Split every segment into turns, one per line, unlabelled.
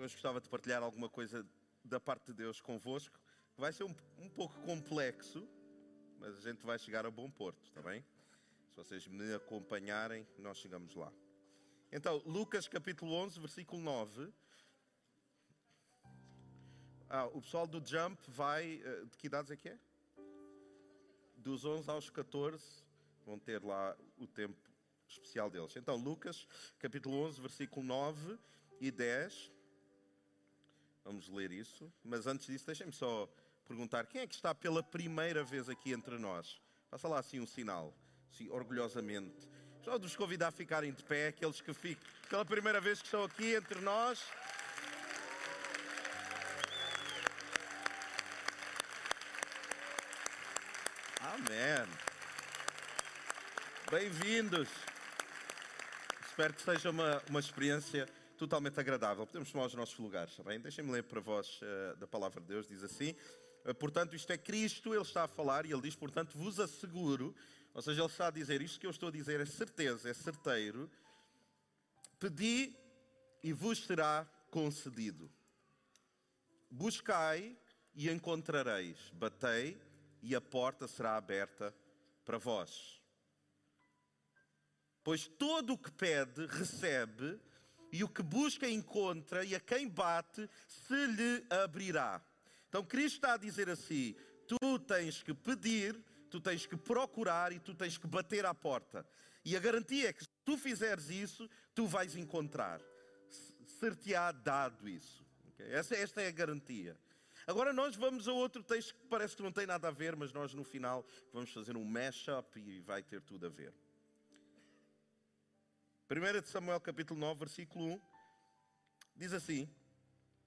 Eu gostava de partilhar alguma coisa da parte de Deus convosco. Vai ser um, um pouco complexo, mas a gente vai chegar a bom porto, está bem? Se vocês me acompanharem, nós chegamos lá. Então, Lucas capítulo 11, versículo 9. Ah, o pessoal do Jump vai. eh, De que idades é que é? Dos 11 aos 14 vão ter lá o tempo especial deles. Então, Lucas capítulo 11, versículo 9 e 10. Vamos ler isso. Mas antes disso, deixem-me só perguntar: quem é que está pela primeira vez aqui entre nós? Faça lá assim um sinal, assim, orgulhosamente. Só vos convidar a ficarem de pé, aqueles que ficam pela primeira vez que estão aqui entre nós. Amém. Bem-vindos. Espero que seja uma, uma experiência totalmente agradável. Podemos tomar os nossos lugares, está bem? Deixem-me ler para vós eh, da palavra de Deus, diz assim. eh, portanto, isto é Cristo, Ele está a falar e Ele diz, portanto, vos asseguro, ou seja, Ele está a dizer, isto que eu estou a dizer é certeza, é certeiro. Pedi e vos será concedido. Buscai e encontrareis. Batei e a porta será aberta para vós. Pois todo o que pede, recebe, e o que busca, encontra, e a quem bate, se lhe abrirá. Então Cristo está a dizer assim: tu tens que pedir, tu tens que procurar e tu tens que bater à porta. E a garantia é que se tu fizeres isso, tu vais encontrar. Ser-te-á dado isso. esta é a garantia. Agora nós vamos a outro texto que parece que não tem nada a ver, mas nós no final vamos fazer um mashup e vai ter tudo a ver. 1 de Samuel capítulo 9, versículo 1, diz assim: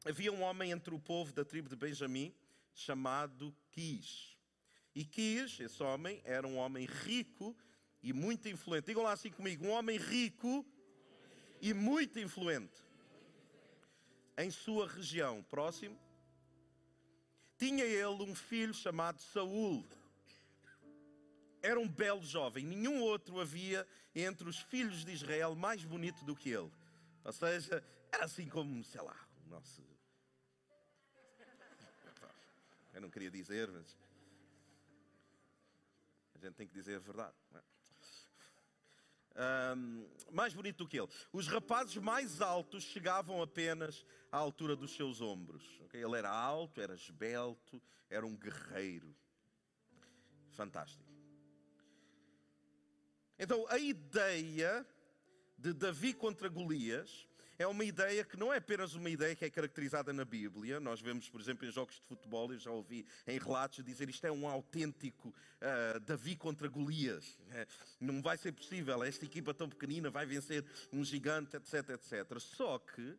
Havia um homem entre o povo da tribo de Benjamim chamado Quis. E Quis, esse homem, era um homem rico e muito influente. Digam lá assim comigo: um homem rico e muito influente em sua região. Próximo. Tinha ele um filho chamado Saul. Era um belo jovem, nenhum outro havia entre os filhos de Israel mais bonito do que ele. Ou seja, era assim como, sei lá, o nosso. Eu não queria dizer, mas. A gente tem que dizer a verdade. não é? Mais bonito do que ele. Os rapazes mais altos chegavam apenas à altura dos seus ombros. ok? Ele era alto, era esbelto, era um guerreiro. Fantástico. Então, a ideia de Davi contra Golias é uma ideia que não é apenas uma ideia que é caracterizada na Bíblia. Nós vemos, por exemplo, em jogos de futebol, eu já ouvi em relatos dizer isto é um autêntico ah, Davi contra Golias. Não vai ser possível, esta equipa tão pequenina vai vencer um gigante, etc, etc. Só que,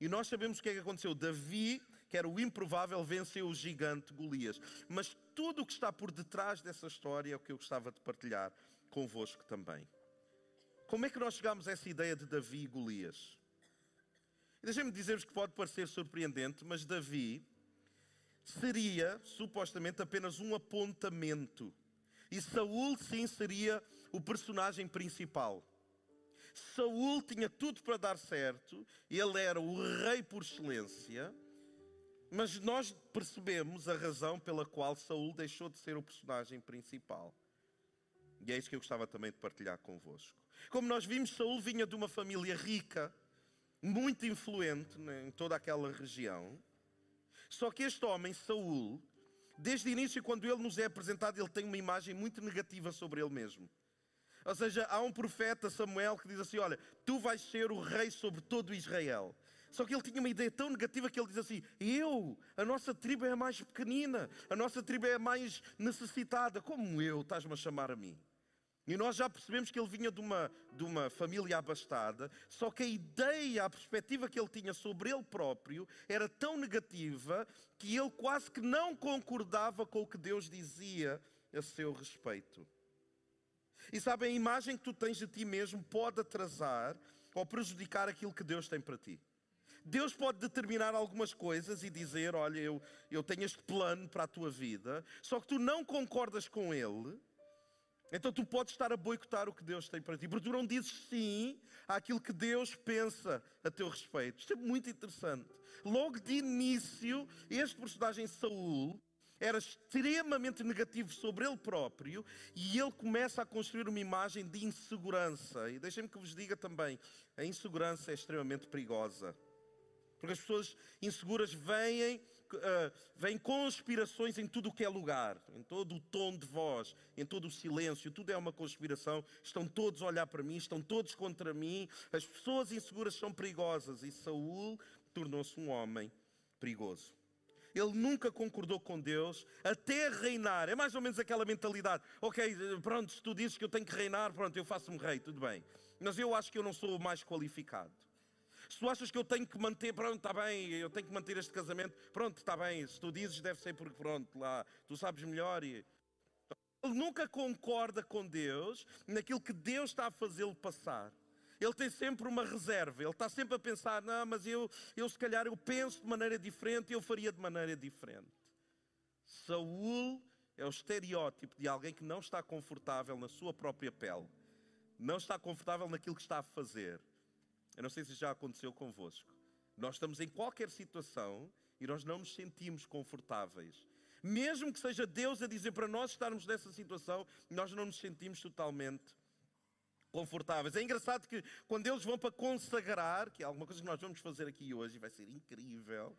e nós sabemos o que é que aconteceu, Davi, que era o improvável, venceu o gigante Golias. Mas tudo o que está por detrás dessa história é o que eu gostava de partilhar convosco também. Como é que nós chegamos a essa ideia de Davi e Golias? Deixem-me dizer-vos que pode parecer surpreendente, mas Davi seria supostamente apenas um apontamento. E Saul, sim, seria o personagem principal. Saul tinha tudo para dar certo, ele era o rei por excelência, mas nós percebemos a razão pela qual Saul deixou de ser o personagem principal. E é isso que eu gostava também de partilhar convosco. Como nós vimos, Saul vinha de uma família rica, muito influente né, em toda aquela região. Só que este homem, Saul, desde o início, quando ele nos é apresentado, ele tem uma imagem muito negativa sobre ele mesmo. Ou seja, há um profeta, Samuel, que diz assim: Olha, tu vais ser o rei sobre todo Israel. Só que ele tinha uma ideia tão negativa que ele diz assim: Eu, a nossa tribo é a mais pequenina, a nossa tribo é a mais necessitada. Como eu, estás-me a chamar a mim? E nós já percebemos que ele vinha de uma, de uma família abastada, só que a ideia, a perspectiva que ele tinha sobre ele próprio era tão negativa que ele quase que não concordava com o que Deus dizia a seu respeito. E sabem, a imagem que tu tens de ti mesmo pode atrasar ou prejudicar aquilo que Deus tem para ti. Deus pode determinar algumas coisas e dizer: Olha, eu, eu tenho este plano para a tua vida, só que tu não concordas com ele. Então tu podes estar a boicotar o que Deus tem para ti, porque tu não dizes sim àquilo que Deus pensa a teu respeito. Isto é muito interessante. Logo de início, este personagem Saul era extremamente negativo sobre ele próprio e ele começa a construir uma imagem de insegurança. E deixem-me que vos diga também: a insegurança é extremamente perigosa. Porque as pessoas inseguras vêm, uh, vêm conspirações em tudo o que é lugar, em todo o tom de voz, em todo o silêncio, tudo é uma conspiração. Estão todos a olhar para mim, estão todos contra mim. As pessoas inseguras são perigosas e Saul tornou-se um homem perigoso. Ele nunca concordou com Deus até reinar. É mais ou menos aquela mentalidade. Ok, pronto, se tu dizes que eu tenho que reinar, pronto, eu faço-me rei, tudo bem. Mas eu acho que eu não sou o mais qualificado. Se tu achas que eu tenho que manter, pronto, está bem, eu tenho que manter este casamento, pronto, está bem. Se tu dizes, deve ser porque, pronto, lá, tu sabes melhor. E... Ele nunca concorda com Deus naquilo que Deus está a fazê-lo passar ele tem sempre uma reserva, ele está sempre a pensar, não, mas eu, eu se calhar eu penso de maneira diferente, eu faria de maneira diferente. Saul é o estereótipo de alguém que não está confortável na sua própria pele, não está confortável naquilo que está a fazer. Eu não sei se já aconteceu convosco. Nós estamos em qualquer situação e nós não nos sentimos confortáveis. Mesmo que seja Deus a dizer para nós estarmos nessa situação, nós não nos sentimos totalmente confortáveis. É engraçado que quando eles vão para consagrar, que é alguma coisa que nós vamos fazer aqui hoje, vai ser incrível.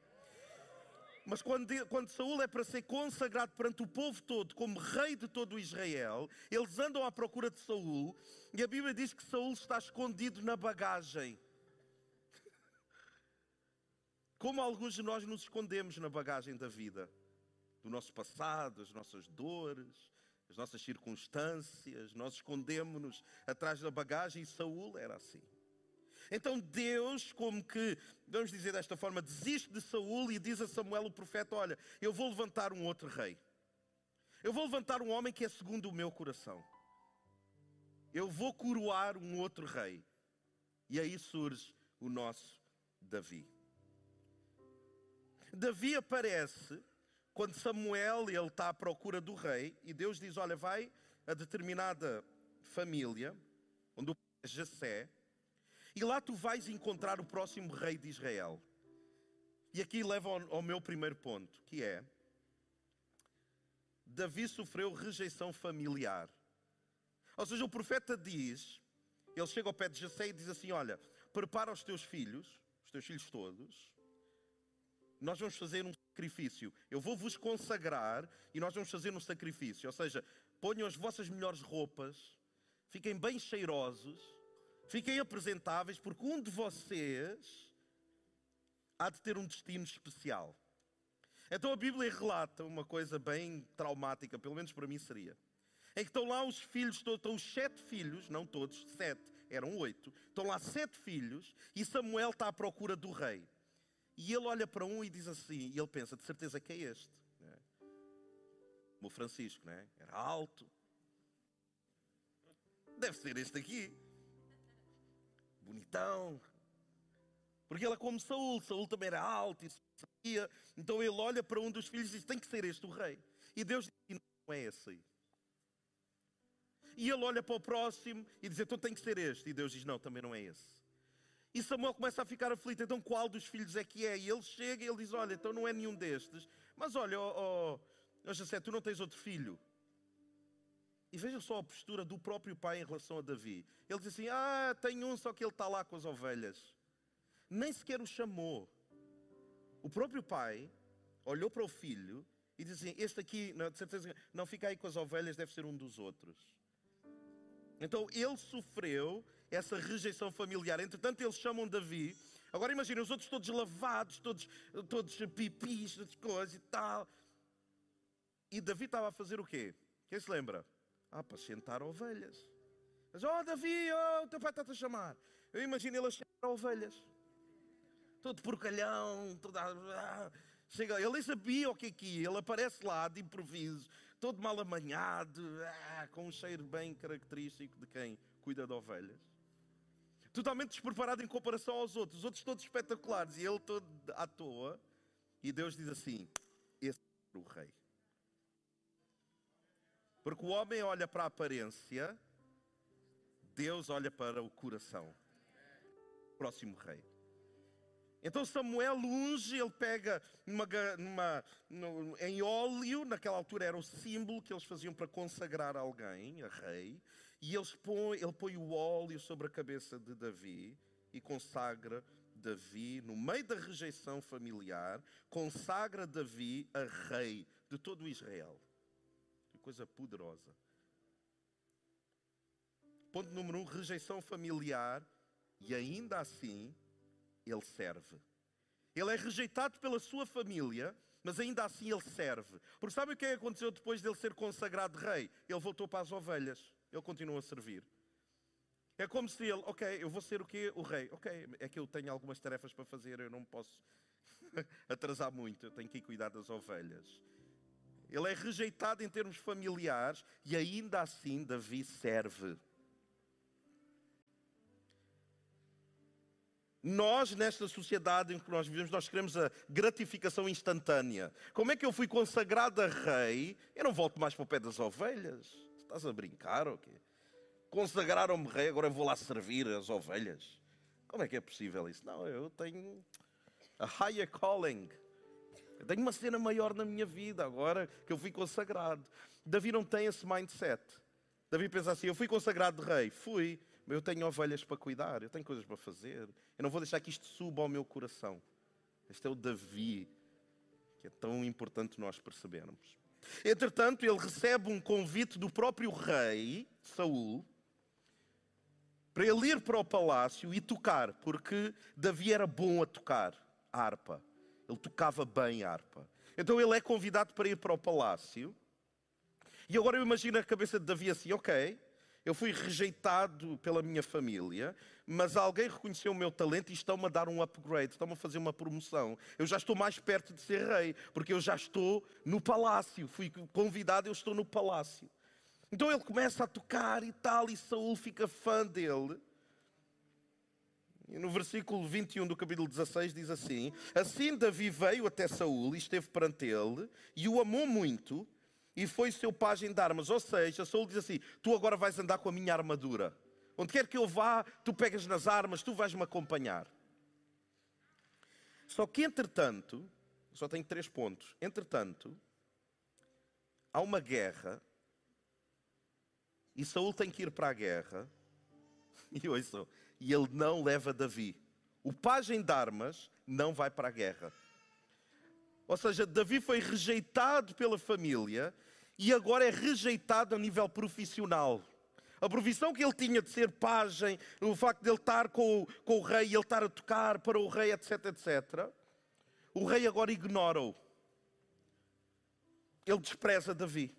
Mas quando, quando Saul é para ser consagrado perante o povo todo, como rei de todo Israel, eles andam à procura de Saul, e a Bíblia diz que Saul está escondido na bagagem. Como alguns de nós nos escondemos na bagagem da vida, do nosso passado, as nossas dores, as nossas circunstâncias, nós escondemos-nos atrás da bagagem e Saul era assim. Então Deus, como que, vamos dizer desta forma, desiste de Saul e diz a Samuel o profeta: Olha, eu vou levantar um outro rei. Eu vou levantar um homem que é segundo o meu coração. Eu vou coroar um outro rei. E aí surge o nosso Davi. Davi aparece quando Samuel ele está à procura do rei e Deus diz: Olha, vai a determinada família, onde o pai é Jessé, e lá tu vais encontrar o próximo rei de Israel. E aqui leva ao, ao meu primeiro ponto, que é Davi sofreu rejeição familiar. Ou seja, o profeta diz, ele chega ao pé de Jessé e diz assim: Olha, prepara os teus filhos, os teus filhos todos, nós vamos fazer um sacrifício. Eu vou vos consagrar e nós vamos fazer um sacrifício. Ou seja, ponham as vossas melhores roupas, fiquem bem cheirosos, fiquem apresentáveis, porque um de vocês há de ter um destino especial. Então a Bíblia relata uma coisa bem traumática, pelo menos para mim seria. Em que estão lá os filhos, estão os sete filhos, não todos, sete, eram oito. Estão lá sete filhos e Samuel está à procura do rei. E ele olha para um e diz assim, e ele pensa, de certeza que é este. Né? O Francisco, né? Era alto. Deve ser este aqui. Bonitão. Porque ele é como Saul. Saul também era alto e sabia. Então ele olha para um dos filhos e diz, tem que ser este o rei. E Deus diz, não é esse aí. E ele olha para o próximo e diz, então tem que ser este. E Deus diz, não, também não é esse. E Samuel começa a ficar aflito, então qual dos filhos é que é? E ele chega e ele diz: Olha, então não é nenhum destes, mas olha, ó, oh, José, tu não tens outro filho. E veja só a postura do próprio pai em relação a Davi. Ele diz assim: Ah, tem um, só que ele está lá com as ovelhas. Nem sequer o chamou. O próprio pai olhou para o filho e disse assim: Este aqui, de certeza, não fica aí com as ovelhas, deve ser um dos outros. Então ele sofreu essa rejeição familiar. Entretanto, eles chamam Davi. Agora imaginem os outros todos lavados, todos, todos pipis, todas coisas e tal. E Davi estava a fazer o quê? Quem se lembra? Ah, apacentar ovelhas. Mas, oh Davi, oh, o teu pai está-te a chamar. Eu imagino ele a chamar ovelhas. Todo porcalhão, todo... Ah, chega, ele nem sabia o que é que ia. Ele aparece lá de improviso, todo mal amanhado, ah, com um cheiro bem característico de quem cuida de ovelhas totalmente despreparado em comparação aos outros, os outros todos espetaculares e ele todo à toa. E Deus diz assim: Esse é o rei. Porque o homem olha para a aparência, Deus olha para o coração. Próximo rei. Então Samuel unge, ele pega numa, numa, em óleo, naquela altura era o símbolo que eles faziam para consagrar alguém, a rei, e eles põe, ele põe o óleo sobre a cabeça de Davi e consagra Davi, no meio da rejeição familiar, consagra Davi a rei de todo Israel. Que coisa poderosa. Ponto número um: rejeição familiar, e ainda assim ele serve. Ele é rejeitado pela sua família, mas ainda assim ele serve. Porque sabe o que é que aconteceu depois dele ser consagrado rei? Ele voltou para as ovelhas. Ele continua a servir. É como se ele, ok, eu vou ser o quê? O rei. Ok, é que eu tenho algumas tarefas para fazer, eu não posso atrasar muito, eu tenho que ir cuidar das ovelhas. Ele é rejeitado em termos familiares e ainda assim Davi serve. Nós, nesta sociedade em que nós vivemos, nós queremos a gratificação instantânea. Como é que eu fui consagrado a rei? Eu não volto mais para o pé das ovelhas. Estás a brincar ou quê? Consagraram-me rei, agora eu vou lá servir as ovelhas. Como é que é possível isso? Não, eu tenho a higher calling. Eu tenho uma cena maior na minha vida agora que eu fui consagrado. Davi não tem esse mindset. Davi pensa assim: eu fui consagrado de rei, fui, mas eu tenho ovelhas para cuidar, eu tenho coisas para fazer. Eu não vou deixar que isto suba ao meu coração. Este é o Davi, que é tão importante nós percebermos. Entretanto, ele recebe um convite do próprio rei, Saul, para ele ir para o palácio e tocar, porque Davi era bom a tocar a harpa. Ele tocava bem a harpa. Então ele é convidado para ir para o palácio. E agora eu imagino a cabeça de Davi assim: ok, eu fui rejeitado pela minha família, mas alguém reconheceu o meu talento e estão-me a dar um upgrade, estão-me a fazer uma promoção. Eu já estou mais perto de ser rei, porque eu já estou no palácio. Fui convidado, eu estou no palácio. Então ele começa a tocar e tal, e Saul fica fã dele. E no versículo 21 do capítulo 16 diz assim: Assim Davi veio até Saul e esteve perante ele, e o amou muito e foi seu pajem de armas. Ou seja, Saul diz assim: Tu agora vais andar com a minha armadura. Onde quer que eu vá, tu pegas nas armas, tu vais me acompanhar. Só que, entretanto, só tenho três pontos. Entretanto, há uma guerra e Saul tem que ir para a guerra. E ouçam, e ele não leva Davi. O pajem de armas não vai para a guerra. Ou seja, Davi foi rejeitado pela família e agora é rejeitado a nível profissional. A profissão que ele tinha de ser pajem, o facto de ele estar com, com o rei, ele estar a tocar para o rei, etc, etc. O rei agora ignora-o. Ele despreza Davi.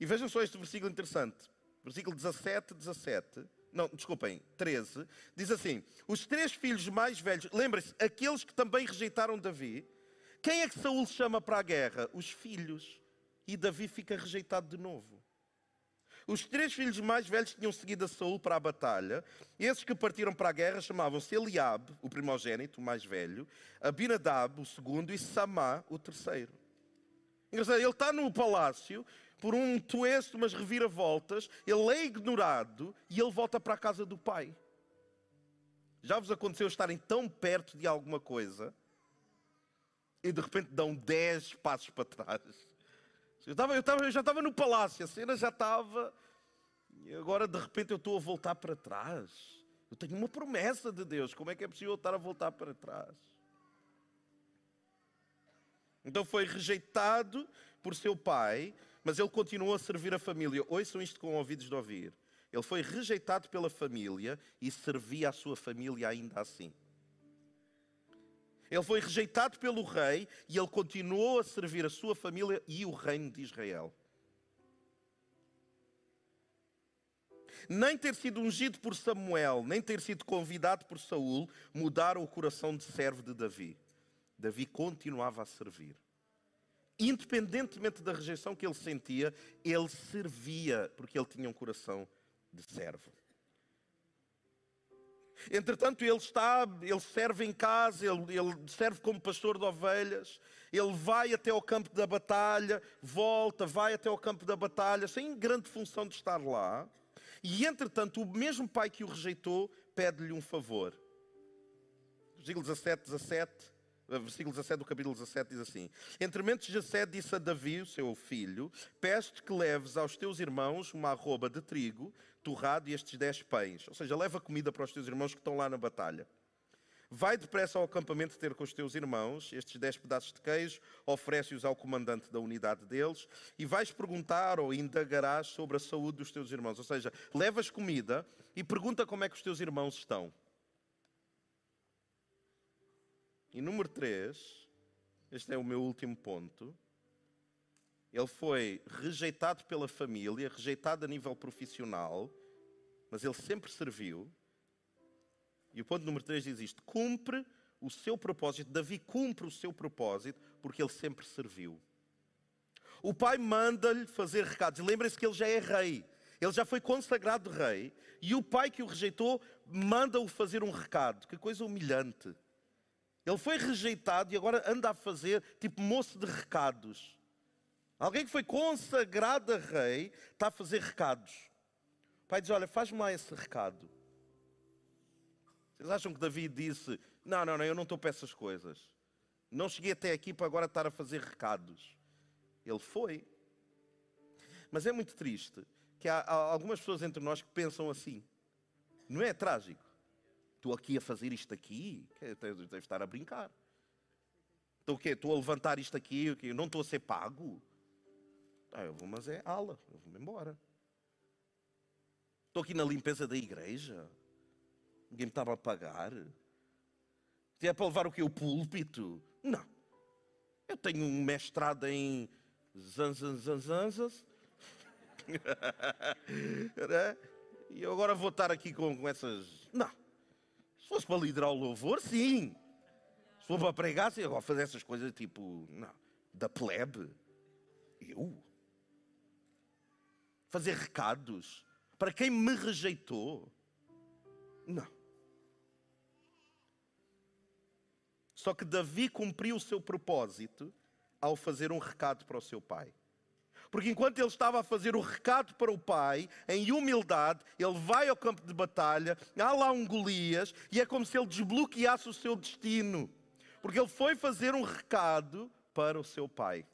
E vejam só este versículo interessante. Versículo 17, 17. Não, desculpem, 13. Diz assim: Os três filhos mais velhos, lembrem-se, aqueles que também rejeitaram Davi, quem é que Saul chama para a guerra? Os filhos. E Davi fica rejeitado de novo. Os três filhos mais velhos tinham seguido a Saul para a batalha. Esses que partiram para a guerra chamavam-se Eliabe, o primogênito, o mais velho, Abinadab, o segundo, e Samá, o terceiro. Ele está no palácio, por um twist, umas reviravoltas, ele é ignorado e ele volta para a casa do pai. Já vos aconteceu estarem tão perto de alguma coisa e de repente dão 10 passos para trás. Eu, estava, eu, estava, eu já estava no palácio, a cena já estava, e agora de repente eu estou a voltar para trás. Eu tenho uma promessa de Deus, como é que é possível eu estar a voltar para trás? Então foi rejeitado por seu pai, mas ele continuou a servir a família. Ouçam isto com ouvidos de ouvir. Ele foi rejeitado pela família e servia a sua família ainda assim. Ele foi rejeitado pelo rei e ele continuou a servir a sua família e o reino de Israel. Nem ter sido ungido por Samuel, nem ter sido convidado por Saul, mudaram o coração de servo de Davi. Davi continuava a servir. Independentemente da rejeição que ele sentia, ele servia, porque ele tinha um coração de servo. Entretanto, ele está, ele serve em casa, ele, ele serve como pastor de ovelhas, ele vai até ao campo da batalha, volta, vai até ao campo da batalha, sem grande função de estar lá. E entretanto, o mesmo pai que o rejeitou pede-lhe um favor. Versículo 17, 17, versículo 17 do capítulo 17 diz assim: Entre mentes Jessé disse a Davi, o seu filho: Peço-te que leves aos teus irmãos uma arroba de trigo torrado e estes dez pães. Ou seja, leva comida para os teus irmãos que estão lá na batalha. Vai depressa ao acampamento ter com os teus irmãos, estes dez pedaços de queijo, oferece-os ao comandante da unidade deles, e vais perguntar ou indagarás sobre a saúde dos teus irmãos. Ou seja, levas comida e pergunta como é que os teus irmãos estão. E número 3, este é o meu último ponto. Ele foi rejeitado pela família, rejeitado a nível profissional, mas ele sempre serviu. E o ponto número 3 diz isto: cumpre o seu propósito. Davi cumpre o seu propósito porque ele sempre serviu. O pai manda-lhe fazer recados. Lembrem-se que ele já é rei. Ele já foi consagrado rei. E o pai que o rejeitou manda-o fazer um recado. Que coisa humilhante. Ele foi rejeitado e agora anda a fazer tipo moço de recados. Alguém que foi consagrado a rei está a fazer recados. O pai diz: Olha, faz-me lá esse recado. Vocês acham que Davi disse: Não, não, não, eu não estou para essas coisas. Não cheguei até aqui para agora estar a fazer recados. Ele foi. Mas é muito triste que há, algumas pessoas entre nós que pensam assim. Não é trágico? Estou aqui a fazer isto aqui, deve estar a brincar. Estou o quê? Estou a levantar isto aqui, eu não estou a ser pago. Ah, eu vou, mas é ala, eu vou-me embora. Estou aqui na limpeza da igreja. Ninguém me estava a pagar. Se é para levar o quê? O púlpito? Não. Eu tenho um mestrado em zanzanzanzanzas. e eu agora vou estar aqui com, com essas. Não. Se fosse para liderar o louvor, sim. Se for para pregar, sim. Agora fazer essas coisas tipo, não, da plebe. Eu? Fazer recados para quem me rejeitou? Não. Só que Davi cumpriu o seu propósito ao fazer um recado para o seu pai. Porque enquanto ele estava a fazer o recado para o pai, em humildade, ele vai ao campo de batalha, há lá um Golias, e é como se ele desbloqueasse o seu destino. Porque ele foi fazer um recado para o seu pai.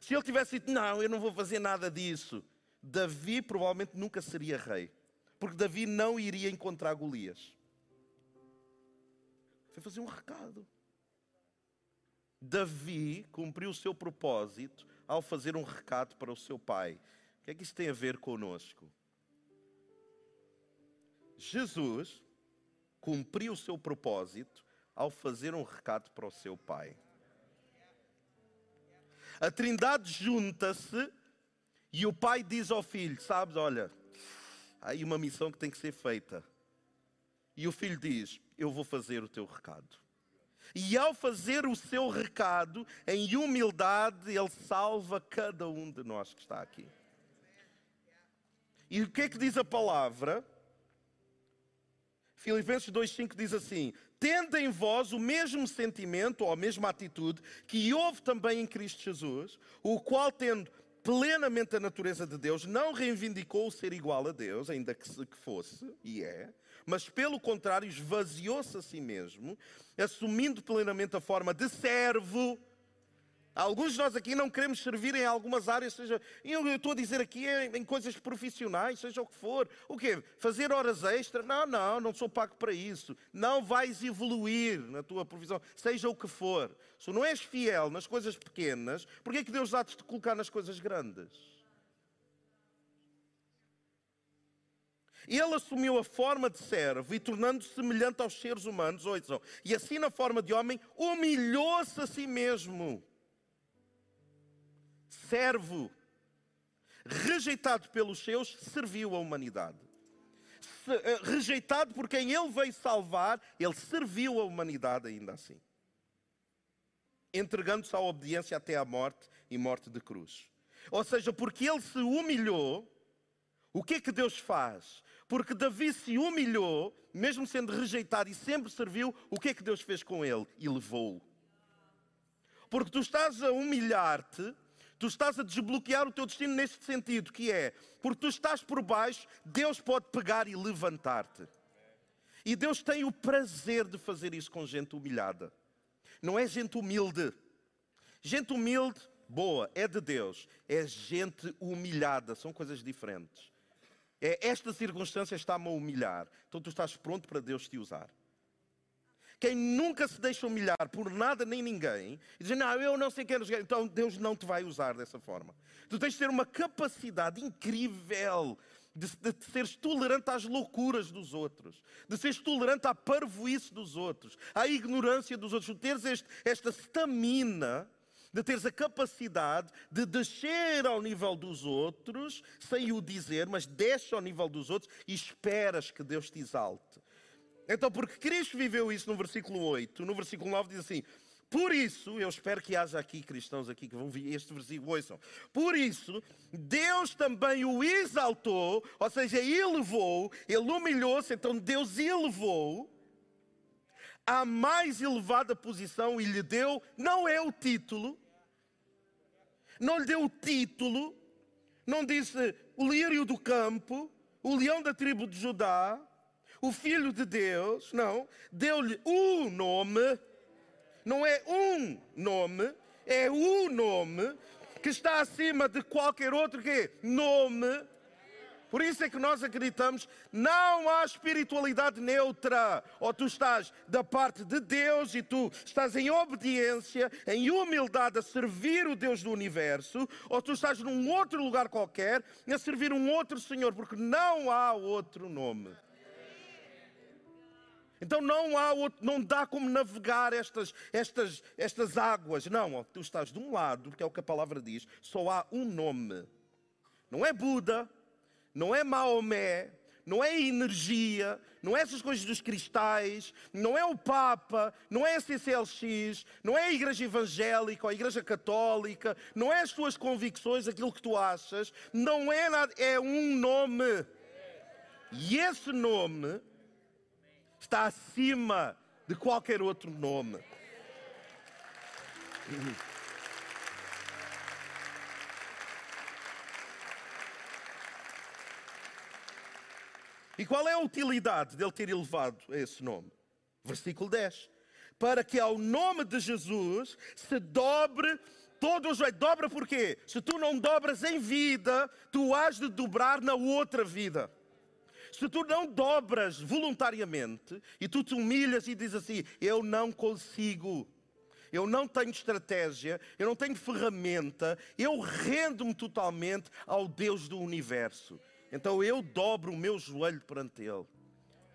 Se ele tivesse dito, não, eu não vou fazer nada disso, Davi provavelmente nunca seria rei. Porque Davi não iria encontrar Golias. Foi fazer um recado. Davi cumpriu o seu propósito ao fazer um recado para o seu pai. O que é que isso tem a ver conosco? Jesus cumpriu o seu propósito ao fazer um recado para o seu pai. A Trindade junta-se e o pai diz ao filho: Sabes, olha, há aí uma missão que tem que ser feita. E o filho diz: Eu vou fazer o teu recado. E ao fazer o seu recado, em humildade, Ele salva cada um de nós que está aqui. E o que é que diz a palavra? Filipenses 2,5 diz assim: Tendo em vós o mesmo sentimento ou a mesma atitude que houve também em Cristo Jesus, o qual, tendo plenamente a natureza de Deus, não reivindicou o ser igual a Deus, ainda que fosse, e é, mas pelo contrário esvaziou-se a si mesmo, assumindo plenamente a forma de servo. Alguns de nós aqui não queremos servir em algumas áreas, seja, eu estou a dizer aqui em coisas profissionais, seja o que for. O quê? Fazer horas extras? Não, não, não sou pago para isso. Não vais evoluir na tua profissão, seja o que for. Se não és fiel nas coisas pequenas, por que é que Deus há de te colocar nas coisas grandes? Ele assumiu a forma de servo e, tornando-se semelhante aos seres humanos, ouçam, e assim na forma de homem, humilhou-se a si mesmo. Servo, rejeitado pelos seus, serviu a humanidade. Eh, rejeitado por quem ele veio salvar, ele serviu a humanidade ainda assim. Entregando-se à obediência até à morte e morte de cruz. Ou seja, porque ele se humilhou, O que é que Deus faz? Porque Davi se humilhou, mesmo sendo rejeitado e sempre serviu, o que é que Deus fez com ele? E levou-o. Porque tu estás a humilhar-te, tu estás a desbloquear o teu destino neste sentido, que é, porque tu estás por baixo, Deus pode pegar e levantar-te. E Deus tem o prazer de fazer isso com gente humilhada. Não é gente humilde. Gente humilde, boa, é de Deus. É gente humilhada, são coisas diferentes. É, esta circunstância está-me a humilhar. Então tu estás pronto para Deus te usar. Quem nunca se deixa humilhar por nada nem ninguém, e diz, não, eu não sei quem é, então Deus não te vai usar dessa forma. Tu tens de ter uma capacidade incrível de, de, de, seres tolerante às loucuras dos outros, de seres tolerante à parvoíce dos outros, à ignorância dos outros, de teres este, esta stamina de teres a capacidade de descer ao nível dos outros, sem o dizer, mas desce ao nível dos outros e esperas que Deus te exalte. Então, porque Cristo viveu isso no versículo 8, no versículo 9 diz assim: por isso, eu espero que haja aqui cristãos aqui que vão ver este versículo, ouçam. Por isso, Deus também o exaltou, ou seja, elevou, ele humilhou-se, então Deus elevou à mais elevada posição e lhe deu, não é o título, não lhe deu o título, não disse o lírio do campo, o leão da tribo de Judá, o filho de Deus, não, deu-lhe o nome, não é um nome, é o nome que está acima de qualquer outro que nome por isso é que nós acreditamos, não há espiritualidade neutra. Ou tu estás da parte de Deus e tu estás em obediência, em humildade a servir o Deus do universo, ou tu estás num outro lugar qualquer a servir um outro Senhor, porque não há outro nome. Então não há outro, não dá como navegar estas, estas, estas águas. Não, tu estás de um lado, porque é o que a palavra diz, só há um nome. Não é Buda, não é Maomé, não é energia, não é essas coisas dos cristais, não é o Papa, não é a CCLX, não é a Igreja Evangélica ou a Igreja Católica, não é as tuas convicções, aquilo que tu achas, não é nada, é um nome. E esse nome está acima de qualquer outro nome. E qual é a utilidade dele ter elevado esse nome? Versículo 10. Para que ao nome de Jesus se dobre todo o joelho. Dobra porquê? Se tu não dobras em vida, tu has de dobrar na outra vida. Se tu não dobras voluntariamente e tu te humilhas e dizes assim: Eu não consigo, eu não tenho estratégia, eu não tenho ferramenta, eu rendo-me totalmente ao Deus do universo. Então eu dobro o meu joelho perante Ele.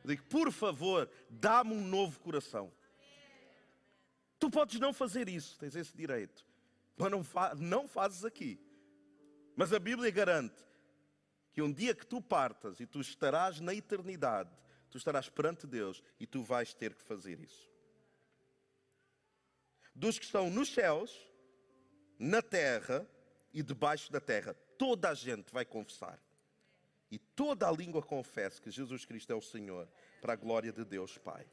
Eu digo, por favor, dá-me um novo coração. Tu podes não fazer isso, tens esse direito. Mas não, fa não fazes aqui. Mas a Bíblia garante que um dia que tu partas e tu estarás na eternidade, tu estarás perante Deus e tu vais ter que fazer isso. Dos que estão nos céus, na terra e debaixo da terra, toda a gente vai confessar e toda a língua confesse que Jesus Cristo é o Senhor, para a glória de Deus Pai.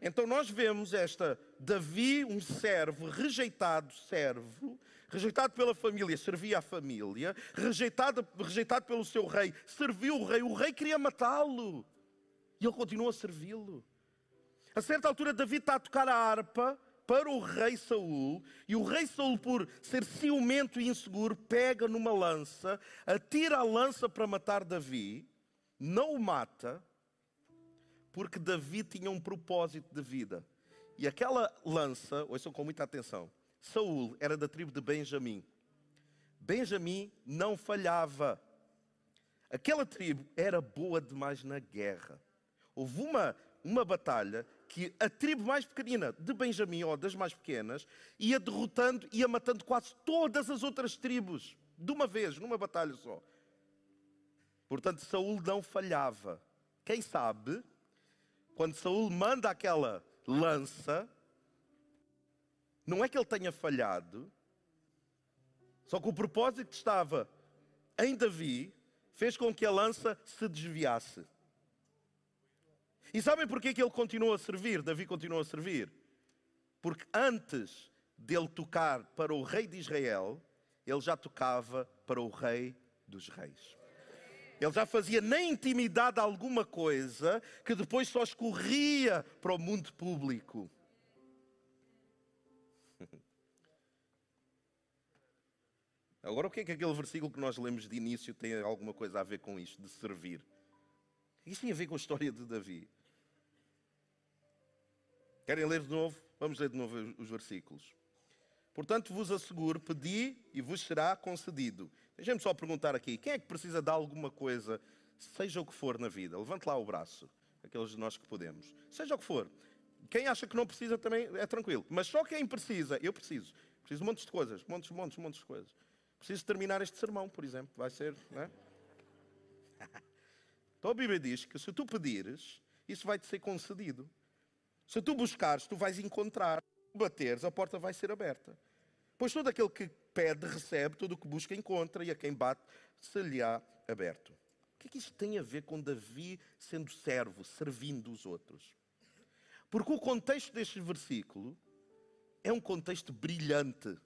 Então nós vemos esta Davi, um servo, rejeitado servo, rejeitado pela família, servia a família, rejeitado, rejeitado pelo seu rei, serviu o rei, o rei queria matá-lo. E ele continua a servi-lo. A certa altura Davi está a tocar a harpa, para o rei Saul, e o rei Saul, por ser ciumento e inseguro, pega numa lança, atira a lança para matar Davi, não o mata, porque Davi tinha um propósito de vida. E aquela lança, ouçam com muita atenção, Saul era da tribo de Benjamim. Benjamim não falhava. Aquela tribo era boa demais na guerra. Houve uma, uma batalha que a tribo mais pequenina de Benjamim, ou das mais pequenas, ia derrotando, ia matando quase todas as outras tribos, de uma vez, numa batalha só. Portanto, Saul não falhava. Quem sabe, quando Saul manda aquela lança, não é que ele tenha falhado, só que o propósito que estava em Davi fez com que a lança se desviasse. E sabem porquê que ele continuou a servir? Davi continuou a servir? Porque antes dele tocar para o rei de Israel, ele já tocava para o rei dos reis. Ele já fazia na intimidade alguma coisa que depois só escorria para o mundo público. Agora, o que é que aquele versículo que nós lemos de início tem alguma coisa a ver com isto, de servir? Isso tem a ver com a história de Davi. Querem ler de novo? Vamos ler de novo os versículos. Portanto, vos asseguro, pedi e vos será concedido. Deixem-me só perguntar aqui: quem é que precisa de alguma coisa, seja o que for na vida? Levante lá o braço, aqueles de nós que podemos. Seja o que for. Quem acha que não precisa também é tranquilo. Mas só quem precisa, eu preciso. Preciso de montes de coisas, montes, montes, montes de coisas. Preciso terminar este sermão, por exemplo. Vai ser, não é? Então a Bíblia diz que se tu pedires, isso vai-te ser concedido. Se tu buscares, tu vais encontrar. Bateres, a porta vai ser aberta. Pois todo aquele que pede, recebe, todo o que busca, encontra, e a quem bate, se lhe há aberto. O que é que isto tem a ver com Davi sendo servo, servindo os outros? Porque o contexto deste versículo é um contexto brilhante.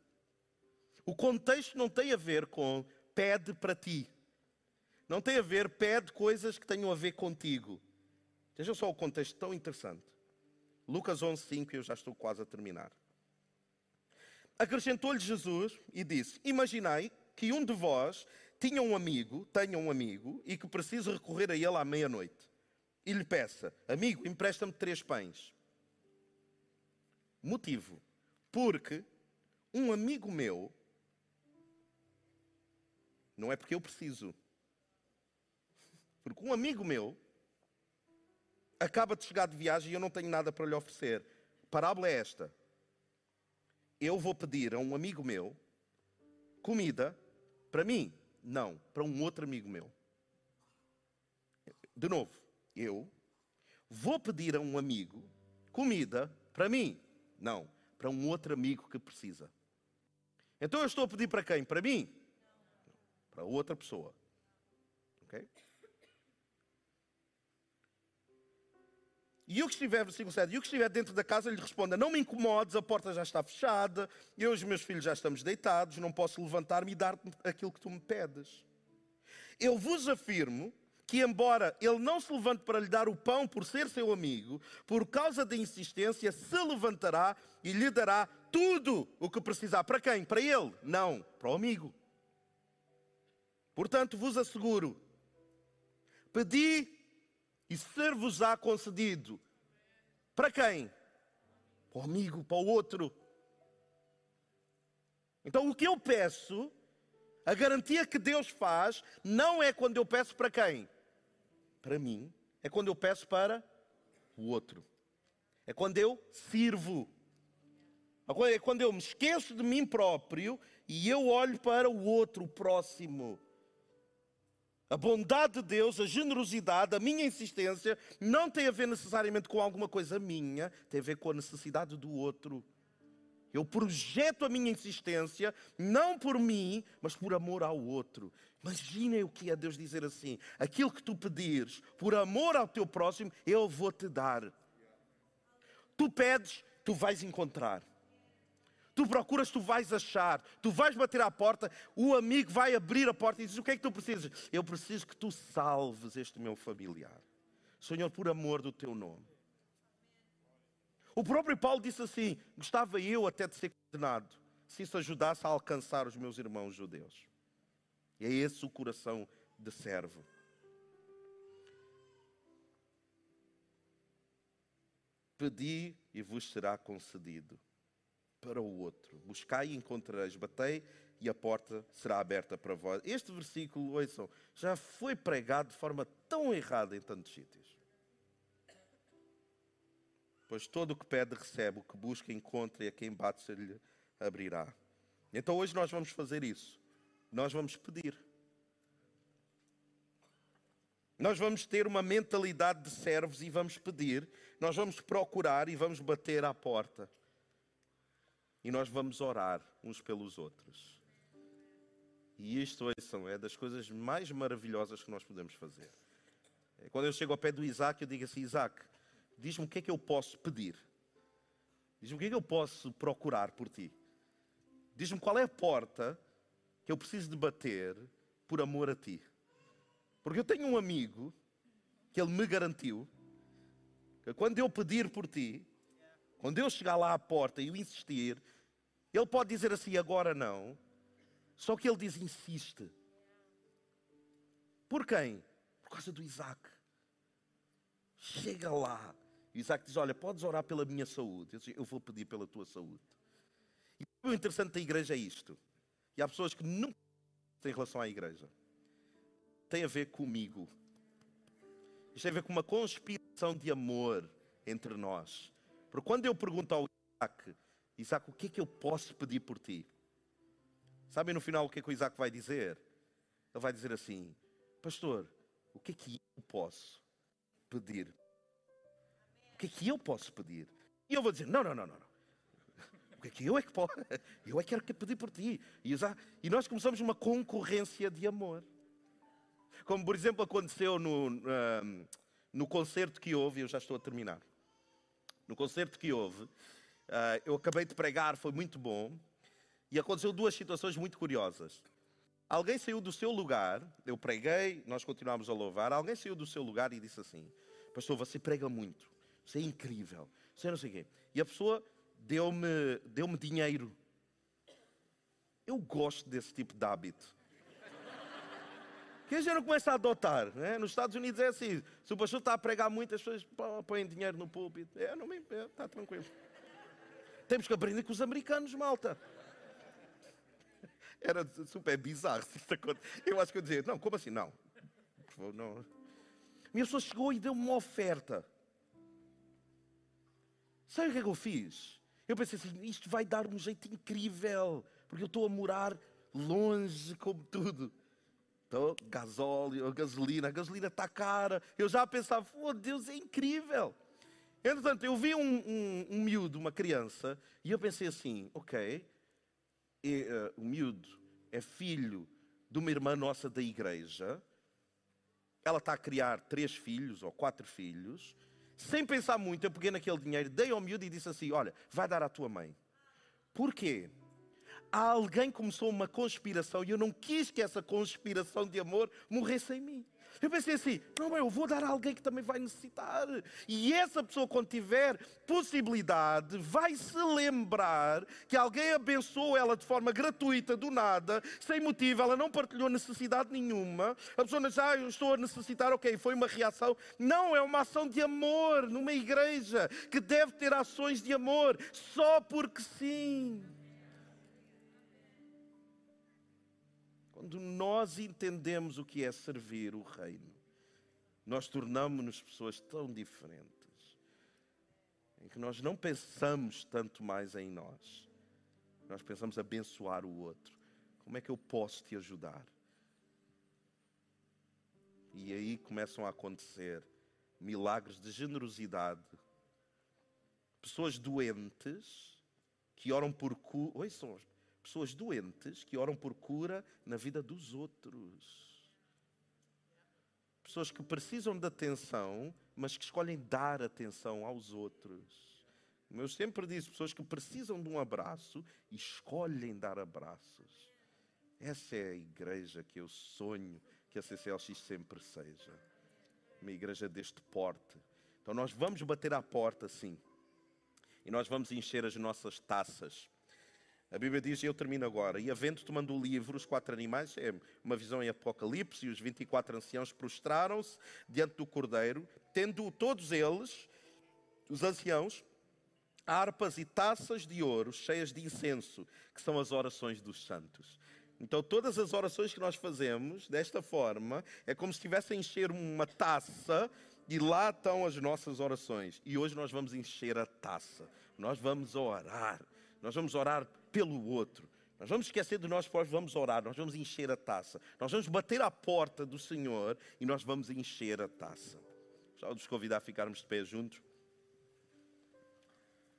O contexto não tem a ver com pede para ti. Não tem a ver, pede coisas que tenham a ver contigo. Vejam só o contexto tão interessante. Lucas 11, 5, eu já estou quase a terminar. Acrescentou-lhe Jesus e disse: Imaginai que um de vós tinha um amigo, tenha um amigo, e que precisa recorrer a ele à meia-noite. E lhe peça: Amigo, empresta-me três pães. Motivo: Porque um amigo meu, não é porque eu preciso, porque um amigo meu acaba de chegar de viagem e eu não tenho nada para lhe oferecer. A parábola é esta: eu vou pedir a um amigo meu comida para mim, não, para um outro amigo meu. De novo, eu vou pedir a um amigo comida para mim, não, para um outro amigo que precisa. Então eu estou a pedir para quem? Para mim? Para outra pessoa. Ok? E o que estiver, versículo 7, e o que estiver dentro da casa lhe responda: Não me incomodes, a porta já está fechada, eu e os meus filhos já estamos deitados, não posso levantar-me e dar aquilo que tu me pedes. Eu vos afirmo que, embora ele não se levante para lhe dar o pão por ser seu amigo, por causa da insistência, se levantará e lhe dará tudo o que precisar. Para quem? Para ele? Não, para o amigo. Portanto, vos asseguro: pedi e ser-vos-á concedido. Para quem? Para o amigo, para o outro. Então o que eu peço, a garantia que Deus faz, não é quando eu peço para quem? Para mim. É quando eu peço para o outro. É quando eu sirvo. É quando eu me esqueço de mim próprio e eu olho para o outro, o próximo. A bondade de Deus, a generosidade, a minha insistência não tem a ver necessariamente com alguma coisa minha, tem a ver com a necessidade do outro. Eu projeto a minha insistência, não por mim, mas por amor ao outro. Imaginem o que é Deus dizer assim: aquilo que tu pedires, por amor ao teu próximo, eu vou te dar. Tu pedes, tu vais encontrar. Tu procuras, tu vais achar. Tu vais bater à porta, o amigo vai abrir a porta e diz: O que é que tu precisas? Eu preciso que tu salves este meu familiar. Senhor, por amor do teu nome. O próprio Paulo disse assim: Gostava eu até de ser condenado, se isso ajudasse a alcançar os meus irmãos judeus. E é esse o coração de servo. Pedi e vos será concedido para o outro. Buscai e encontrareis, batei e a porta será aberta para vós. Este versículo, ouçam, já foi pregado de forma tão errada em tantos sítios. Pois todo o que pede recebe, o que busca encontra e a quem bate se lhe abrirá. Então hoje nós vamos fazer isso. Nós vamos pedir. Nós vamos ter uma mentalidade de servos e vamos pedir. Nós vamos procurar e vamos bater à porta e nós vamos orar uns pelos outros. E isto são é das coisas mais maravilhosas que nós podemos fazer. É quando eu chego ao pé do Isaac, eu digo assim: Isaac, diz-me o que é que eu posso pedir. Diz-me o que é que eu posso procurar por ti. Diz-me qual é a porta que eu preciso de bater por amor a ti. Porque eu tenho um amigo que ele me garantiu que quando eu pedir por ti, quando eu chegar lá à porta e eu insistir, ele pode dizer assim, agora não. Só que ele diz, insiste. Por quem? Por causa do Isaac. Chega lá. E Isaac diz: Olha, podes orar pela minha saúde. Eu, vou pedir pela tua saúde. E o interessante da igreja é isto. E há pessoas que nunca têm relação à igreja. Tem a ver comigo. Isto tem a ver com uma conspiração de amor entre nós. Porque quando eu pergunto ao Isaac, Isaac, o que é que eu posso pedir por ti? Sabem no final o que é que o Isaac vai dizer? Ele vai dizer assim: Pastor, o que é que eu posso pedir? O que é que eu posso pedir? E eu vou dizer: Não, não, não, não. O que é que eu é que posso? Eu é que quero pedir por ti. E, e nós começamos uma concorrência de amor. Como, por exemplo, aconteceu no, uh, no concerto que houve, eu já estou a terminar. No concerto que houve, uh, eu acabei de pregar, foi muito bom. E aconteceu duas situações muito curiosas. Alguém saiu do seu lugar, eu preguei, nós continuámos a louvar. Alguém saiu do seu lugar e disse assim: Pastor, você prega muito, você é incrível, você não sei o quê. E a pessoa deu-me deu dinheiro. Eu gosto desse tipo de hábito. Que a gente não começa a adotar. Né? Nos Estados Unidos é assim: se o pastor está a pregar muito, as pessoas põem dinheiro no púlpito. É, não me. Está tranquilo. Temos que aprender com os americanos, malta. Era super bizarro. Eu acho que eu dizia, não, como assim? Não. não. Minha pessoa chegou e deu-me uma oferta. Sabe o que é que eu fiz? Eu pensei assim, isto vai dar um jeito incrível, porque eu estou a morar longe como tudo. Então, gasóleo, gasolina, a gasolina está cara. Eu já pensava, oh Deus, é incrível. Entretanto, eu vi um, um, um miúdo, uma criança, e eu pensei assim, ok, é, uh, o miúdo é filho de uma irmã nossa da igreja, ela está a criar três filhos ou quatro filhos, sem pensar muito, eu peguei naquele dinheiro, dei ao miúdo e disse assim: Olha, vai dar à tua mãe. Porquê? Há alguém começou uma conspiração e eu não quis que essa conspiração de amor morresse em mim. Eu pensei assim: não, eu vou dar a alguém que também vai necessitar. E essa pessoa, quando tiver possibilidade, vai se lembrar que alguém abençoou ela de forma gratuita, do nada, sem motivo, ela não partilhou necessidade nenhuma. A pessoa diz: ah, eu estou a necessitar, ok, foi uma reação. Não, é uma ação de amor numa igreja que deve ter ações de amor só porque sim. Quando nós entendemos o que é servir o Reino, nós tornamos-nos pessoas tão diferentes, em que nós não pensamos tanto mais em nós, nós pensamos abençoar o outro. Como é que eu posso te ajudar? E aí começam a acontecer milagres de generosidade. Pessoas doentes que oram por cura. Oi, são pessoas doentes que oram por cura na vida dos outros. Pessoas que precisam de atenção, mas que escolhem dar atenção aos outros. Como eu sempre disse, pessoas que precisam de um abraço e escolhem dar abraços. Essa é a igreja que eu sonho que a CCLX sempre seja. Uma igreja deste porte. Então nós vamos bater à porta, sim. E nós vamos encher as nossas taças a Bíblia diz, e eu termino agora, e havendo tomando o livro, os quatro animais, é uma visão em Apocalipse, e os 24 anciãos prostraram-se diante do Cordeiro, tendo todos eles, os anciãos, harpas e taças de ouro cheias de incenso, que são as orações dos santos. Então, todas as orações que nós fazemos desta forma é como se estivesse a encher uma taça e lá estão as nossas orações. E hoje nós vamos encher a taça. Nós vamos orar. Nós vamos orar pelo outro. Nós vamos esquecer de nós próprios, vamos orar, nós vamos encher a taça. Nós vamos bater à porta do Senhor e nós vamos encher a taça. Já vos convidar a ficarmos de pé juntos.